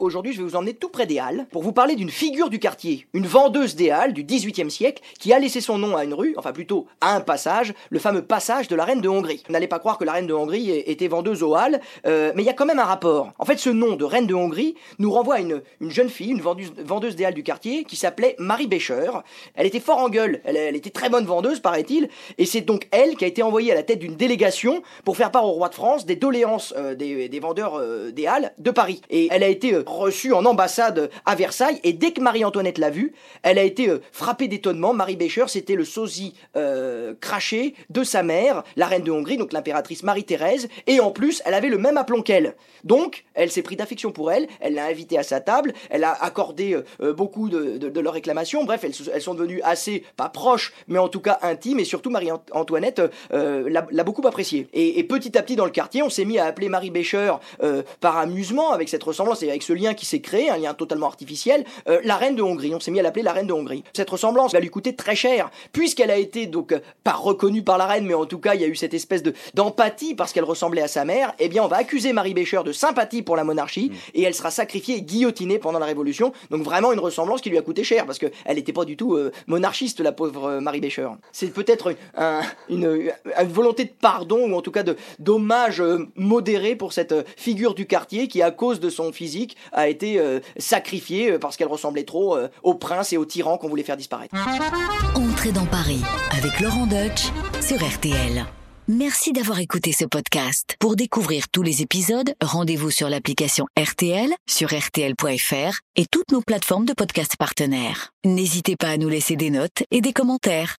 Aujourd'hui, je vais vous emmener tout près des Halles pour vous parler d'une figure du quartier, une vendeuse des Halles du XVIIIe siècle qui a laissé son nom à une rue, enfin plutôt à un passage, le fameux passage de la reine de Hongrie. N'allez pas croire que la reine de Hongrie était vendeuse aux Halles, euh, mais il y a quand même un rapport. En fait, ce nom de reine de Hongrie nous renvoie à une, une jeune fille, une vendeuse, des Halles du quartier qui s'appelait Marie Bécher. Elle était fort en gueule, elle, était très bonne vendeuse, paraît-il, et c'est donc elle qui a été envoyée à la tête d'une délégation pour faire part au roi de France des doléances euh, des, vendeurs euh, des Halles de Paris. Et elle a été reçue en ambassade à Versailles et dès que Marie-Antoinette l'a vue, elle a été euh, frappée d'étonnement. Marie Bécher, c'était le sosie euh, craché de sa mère, la reine de Hongrie, donc l'impératrice Marie-Thérèse, et en plus, elle avait le même aplomb qu'elle. Donc, elle s'est pris d'affection pour elle, elle l'a invitée à sa table, elle a accordé euh, beaucoup de, leurs réclamations, bref, elles, sont devenues assez, pas proches, mais en tout cas intimes, et surtout Marie-Antoinette l'a beaucoup appréciée. Et, et petit à petit, dans le quartier, on s'est mis à appeler Marie Bécher par amusement, avec cette ressemblance et avec ce lien qui s'est créé, un lien totalement artificiel, euh, la reine de Hongrie. On s'est mis à l'appeler la reine de Hongrie. Cette ressemblance va lui coûter très cher, puisqu'elle a été donc euh, pas reconnue par la reine, mais en tout cas, il y a eu cette espèce de d'empathie parce qu'elle ressemblait à sa mère. Eh bien, on va accuser Marie Bécher de sympathie pour la monarchie, et elle sera sacrifiée et guillotinée pendant la Révolution. Donc vraiment une ressemblance qui lui a coûté cher, parce qu'elle n'était pas du tout euh, monarchiste, la pauvre euh, Marie Bécher. C'est peut-être un- une, une volonté de pardon, ou en tout cas de d'hommage euh, modéré pour cette euh, figure du quartier qui, à cause de son physique, a été euh, sacrifiée euh, parce qu'elle ressemblait trop euh, au prince et au tyran qu'on voulait faire disparaître. Entrez dans Paris avec Laurent Deutsch sur RTL. Merci d'avoir écouté ce podcast. Pour découvrir tous les épisodes, rendez-vous sur l'application RTL, sur RTL.fr et toutes nos plateformes de podcast partenaires. N'hésitez pas à nous laisser des notes et des commentaires.